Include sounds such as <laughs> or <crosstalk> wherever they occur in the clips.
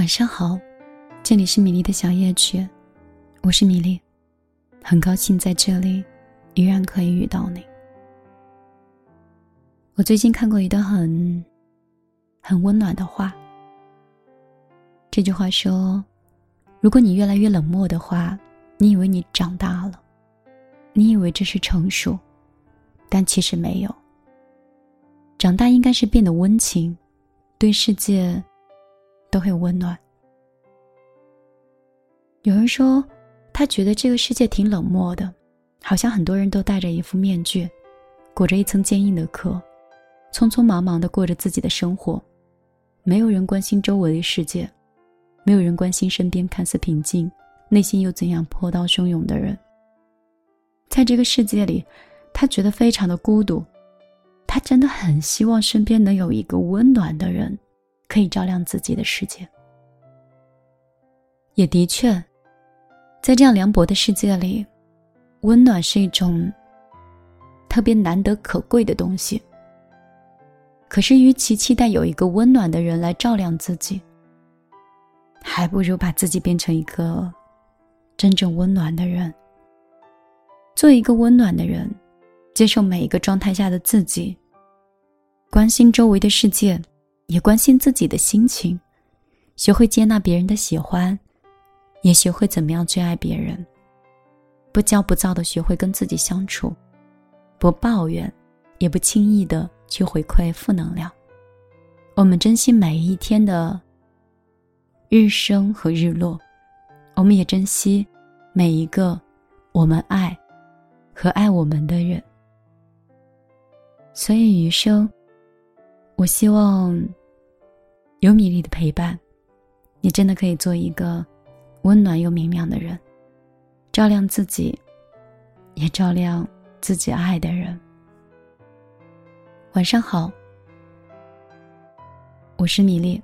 晚上好，这里是米粒的小夜曲，我是米粒，很高兴在这里依然可以遇到你。我最近看过一段很很温暖的话，这句话说：如果你越来越冷漠的话，你以为你长大了，你以为这是成熟，但其实没有。长大应该是变得温情，对世界。都很温暖。有人说，他觉得这个世界挺冷漠的，好像很多人都戴着一副面具，裹着一层坚硬的壳，匆匆忙忙的过着自己的生活，没有人关心周围的世界，没有人关心身边看似平静，内心又怎样波涛汹涌的人。在这个世界里，他觉得非常的孤独，他真的很希望身边能有一个温暖的人。可以照亮自己的世界，也的确，在这样凉薄的世界里，温暖是一种特别难得可贵的东西。可是，与其期待有一个温暖的人来照亮自己，还不如把自己变成一个真正温暖的人，做一个温暖的人，接受每一个状态下的自己，关心周围的世界。也关心自己的心情，学会接纳别人的喜欢，也学会怎么样去爱别人。不骄不躁的学会跟自己相处，不抱怨，也不轻易的去回馈负能量。我们珍惜每一天的日升和日落，我们也珍惜每一个我们爱和爱我们的人。所以余生，我希望。有米粒的陪伴，你真的可以做一个温暖又明亮的人，照亮自己，也照亮自己爱的人。晚上好，我是米粒。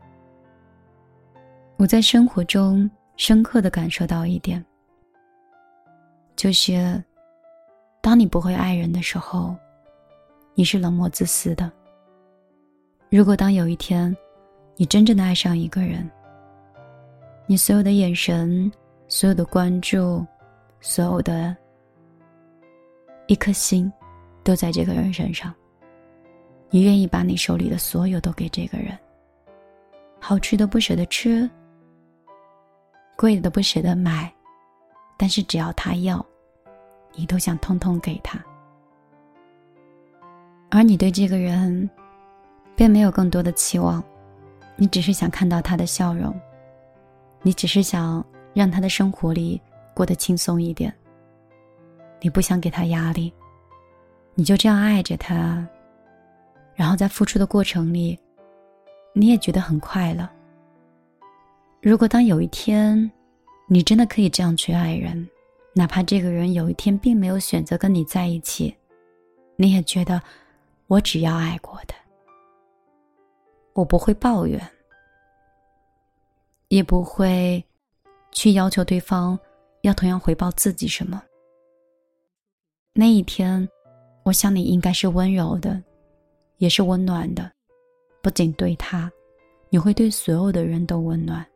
我在生活中深刻的感受到一点，就是当你不会爱人的时候，你是冷漠自私的。如果当有一天，你真正的爱上一个人，你所有的眼神、所有的关注、所有的一颗心，都在这个人身上。你愿意把你手里的所有都给这个人，好吃的不舍得吃，贵的不舍得买，但是只要他要，你都想通通给他。而你对这个人，并没有更多的期望。你只是想看到他的笑容，你只是想让他的生活里过得轻松一点。你不想给他压力，你就这样爱着他，然后在付出的过程里，你也觉得很快乐。如果当有一天，你真的可以这样去爱人，哪怕这个人有一天并没有选择跟你在一起，你也觉得我只要爱过的。我不会抱怨，也不会去要求对方要同样回报自己什么。那一天，我想你应该是温柔的，也是温暖的，不仅对他，你会对所有的人都温暖，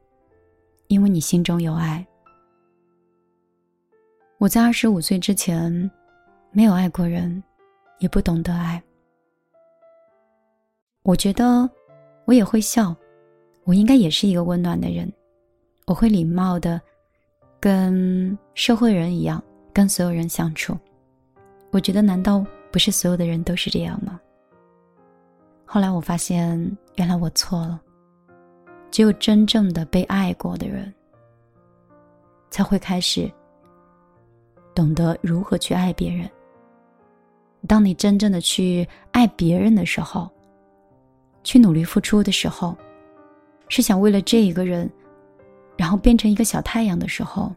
因为你心中有爱。我在二十五岁之前，没有爱过人，也不懂得爱。我觉得。我也会笑，我应该也是一个温暖的人，我会礼貌的，跟社会人一样，跟所有人相处。我觉得，难道不是所有的人都是这样吗？后来我发现，原来我错了。只有真正的被爱过的人，才会开始懂得如何去爱别人。当你真正的去爱别人的时候。去努力付出的时候，是想为了这一个人，然后变成一个小太阳的时候，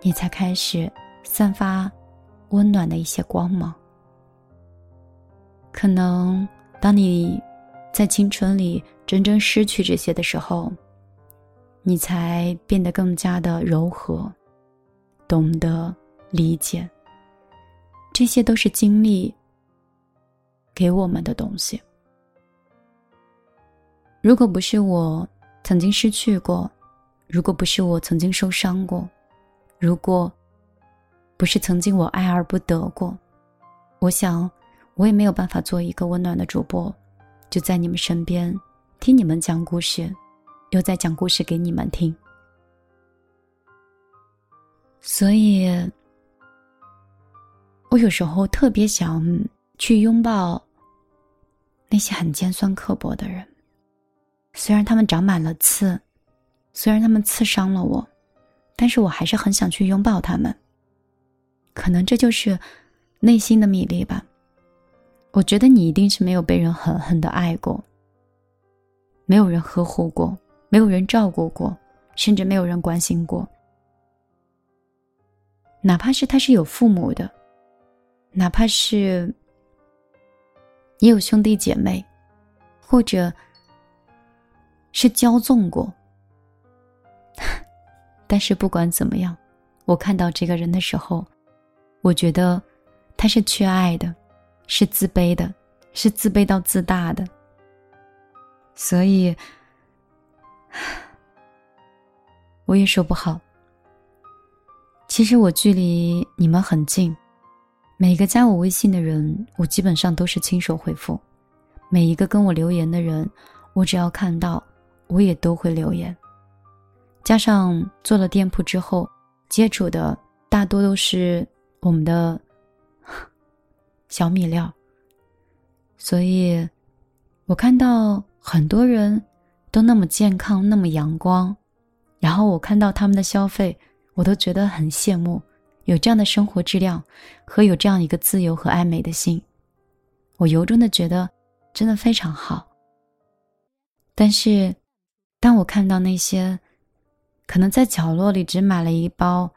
你才开始散发温暖的一些光芒。可能当你在青春里真正失去这些的时候，你才变得更加的柔和，懂得理解。这些都是经历给我们的东西。如果不是我曾经失去过，如果不是我曾经受伤过，如果不是曾经我爱而不得过，我想我也没有办法做一个温暖的主播，就在你们身边听你们讲故事，又在讲故事给你们听。所以，我有时候特别想去拥抱那些很尖酸刻薄的人。虽然他们长满了刺，虽然他们刺伤了我，但是我还是很想去拥抱他们。可能这就是内心的米粒吧。我觉得你一定是没有被人狠狠的爱过，没有人呵护过，没有人照顾过，甚至没有人关心过。哪怕是他是有父母的，哪怕是也有兄弟姐妹，或者。是骄纵过，<laughs> 但是不管怎么样，我看到这个人的时候，我觉得他是缺爱的，是自卑的，是自卑到自大的。所以，我也说不好。其实我距离你们很近，每个加我微信的人，我基本上都是亲手回复；每一个跟我留言的人，我只要看到。我也都会留言，加上做了店铺之后，接触的大多都是我们的小米料，所以，我看到很多人都那么健康，那么阳光，然后我看到他们的消费，我都觉得很羡慕，有这样的生活质量和有这样一个自由和爱美的心，我由衷的觉得真的非常好，但是。当我看到那些可能在角落里只买了一包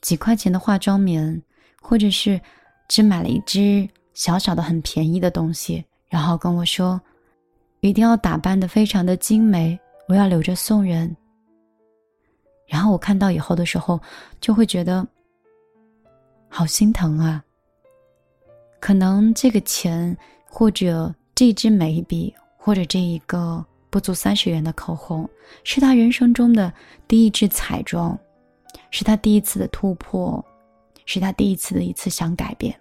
几块钱的化妆棉，或者是只买了一支小小的很便宜的东西，然后跟我说一定要打扮的非常的精美，我要留着送人。然后我看到以后的时候，就会觉得好心疼啊。可能这个钱，或者这支眉笔，或者这一个。不足三十元的口红，是他人生中的第一支彩妆，是他第一次的突破，是他第一次的一次想改变。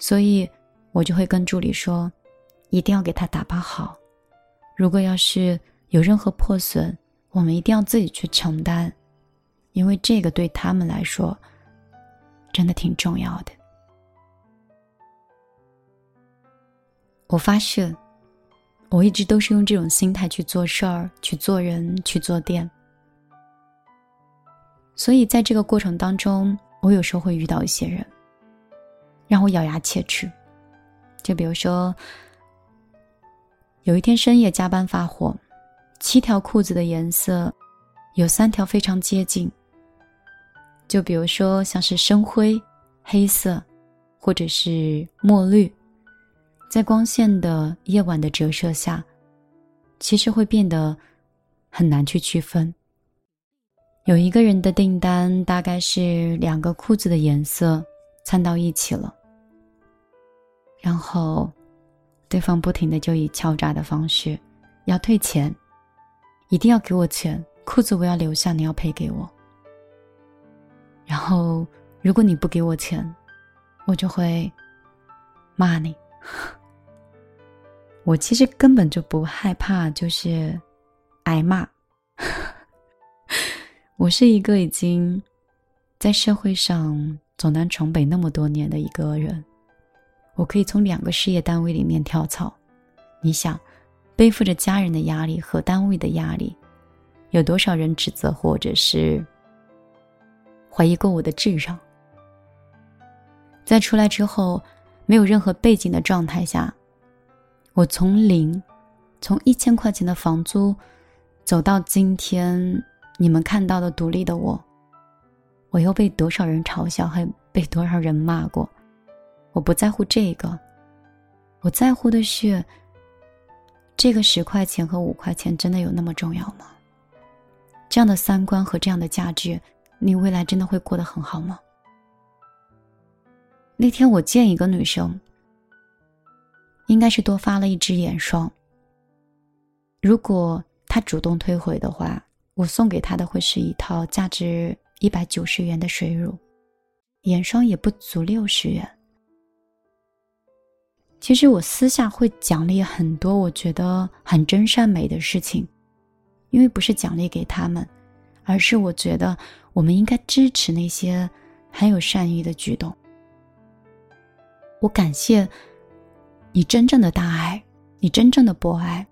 所以，我就会跟助理说，一定要给他打包好。如果要是有任何破损，我们一定要自己去承担，因为这个对他们来说，真的挺重要的。我发誓。我一直都是用这种心态去做事儿、去做人、去做店，所以在这个过程当中，我有时候会遇到一些人，让我咬牙切齿。就比如说，有一天深夜加班发货，七条裤子的颜色有三条非常接近。就比如说像是深灰、黑色，或者是墨绿。在光线的夜晚的折射下，其实会变得很难去区分。有一个人的订单大概是两个裤子的颜色掺到一起了，然后对方不停的就以敲诈的方式要退钱，一定要给我钱，裤子我要留下，你要赔给我。然后如果你不给我钱，我就会骂你。我其实根本就不害怕，就是挨骂。我是一个已经在社会上走南闯北那么多年的一个人，我可以从两个事业单位里面跳槽。你想，背负着家人的压力和单位的压力，有多少人指责或者是怀疑过我的智商？在出来之后，没有任何背景的状态下。我从零，从一千块钱的房租，走到今天你们看到的独立的我，我又被多少人嘲笑，还被多少人骂过？我不在乎这个，我在乎的是，这个十块钱和五块钱真的有那么重要吗？这样的三观和这样的价值，你未来真的会过得很好吗？那天我见一个女生。应该是多发了一支眼霜。如果他主动退回的话，我送给他的会是一套价值一百九十元的水乳，眼霜也不足六十元。其实我私下会奖励很多我觉得很真善美的事情，因为不是奖励给他们，而是我觉得我们应该支持那些很有善意的举动。我感谢你真正的大爱，你真正的博爱。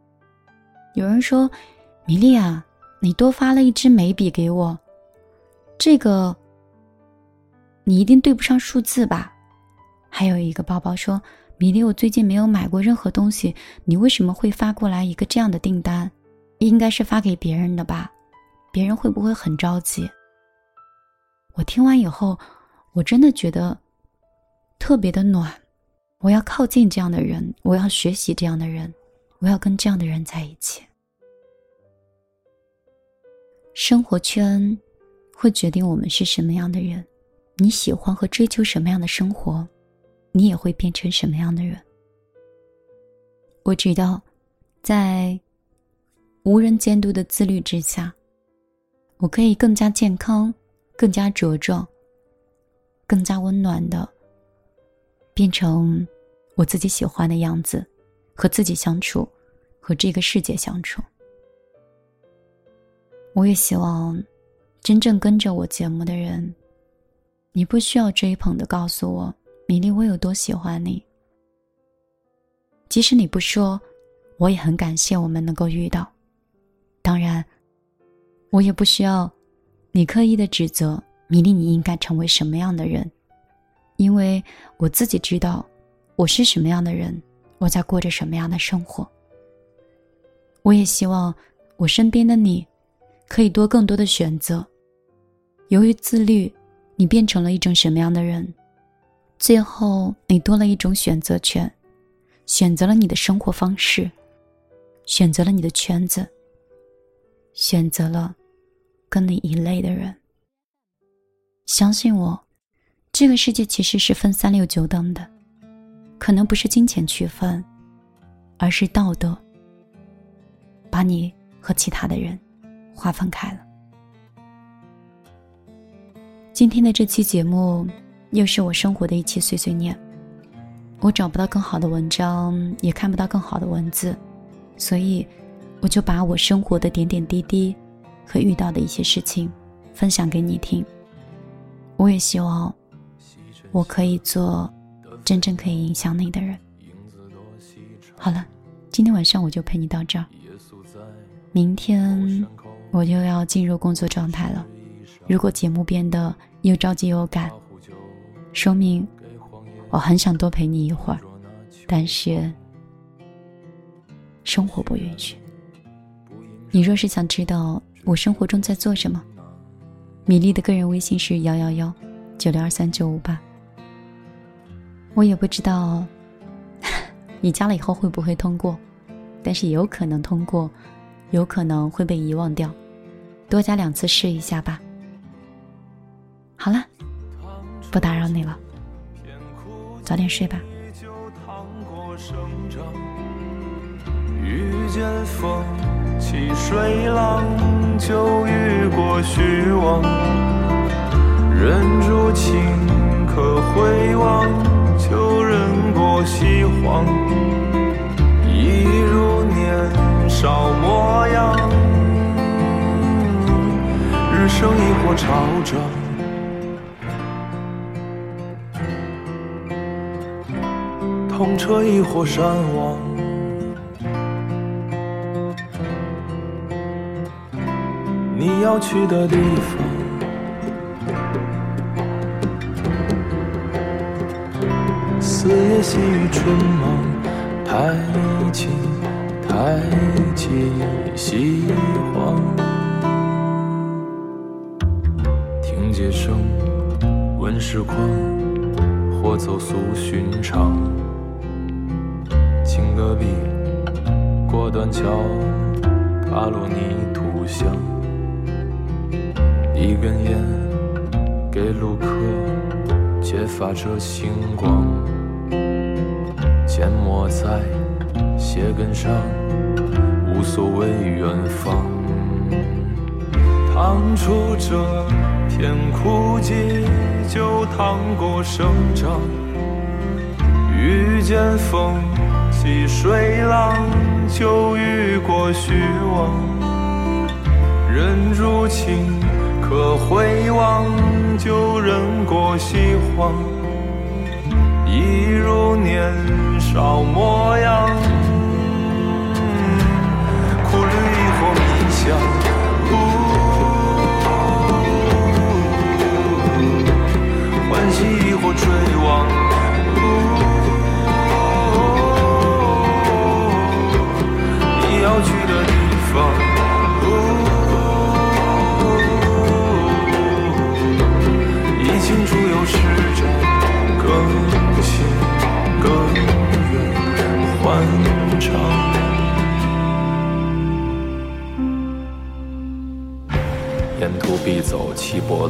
有人说：“米莉啊，你多发了一支眉笔给我，这个你一定对不上数字吧？”还有一个宝宝说。米粒，我最近没有买过任何东西，你为什么会发过来一个这样的订单？应该是发给别人的吧？别人会不会很着急？我听完以后，我真的觉得特别的暖。我要靠近这样的人，我要学习这样的人，我要跟这样的人在一起。生活圈会决定我们是什么样的人，你喜欢和追求什么样的生活？你也会变成什么样的人？我知道，在无人监督的自律之下，我可以更加健康、更加茁壮、更加温暖的变成我自己喜欢的样子，和自己相处，和这个世界相处。我也希望，真正跟着我节目的人，你不需要追捧的告诉我。米粒，我有多喜欢你？即使你不说，我也很感谢我们能够遇到。当然，我也不需要你刻意的指责米粒，你应该成为什么样的人？因为我自己知道我是什么样的人，我在过着什么样的生活。我也希望我身边的你，可以多更多的选择。由于自律，你变成了一种什么样的人？最后，你多了一种选择权，选择了你的生活方式，选择了你的圈子，选择了跟你一类的人。相信我，这个世界其实是分三六九等的，可能不是金钱区分，而是道德把你和其他的人划分开了。今天的这期节目。又是我生活的一期碎碎念，我找不到更好的文章，也看不到更好的文字，所以我就把我生活的点点滴滴和遇到的一些事情分享给你听。我也希望我可以做真正可以影响你的人。好了，今天晚上我就陪你到这儿，明天我就要进入工作状态了。如果节目变得又着急又赶，说明我很想多陪你一会儿，但是生活不允许。你若是想知道我生活中在做什么，米粒的个人微信是幺幺幺九六二三九五八。我也不知道 <laughs> 你加了以后会不会通过，但是有可能通过，有可能会被遗忘掉，多加两次试一下吧。好了。不打扰你了，早点睡吧。遇见风起水浪，就遇过虚妄。忍住情可回望，旧人过西荒。一如年少模样，日升一火潮涨。痛彻一火山亡，你要去的地方。四叶细雨春忙，抬起抬起西荒，听街声，闻市况，或走俗寻常。隔壁过断桥，踏落泥土香。一根烟给路客，却发着星光。缄默在鞋跟上，无所谓远方。趟出这片枯寂，就趟过生长。遇见风起水浪，就遇过虚妄。人如情，可回望，就忍过西荒。一如年少模样，苦旅亦或迷香，欢喜亦或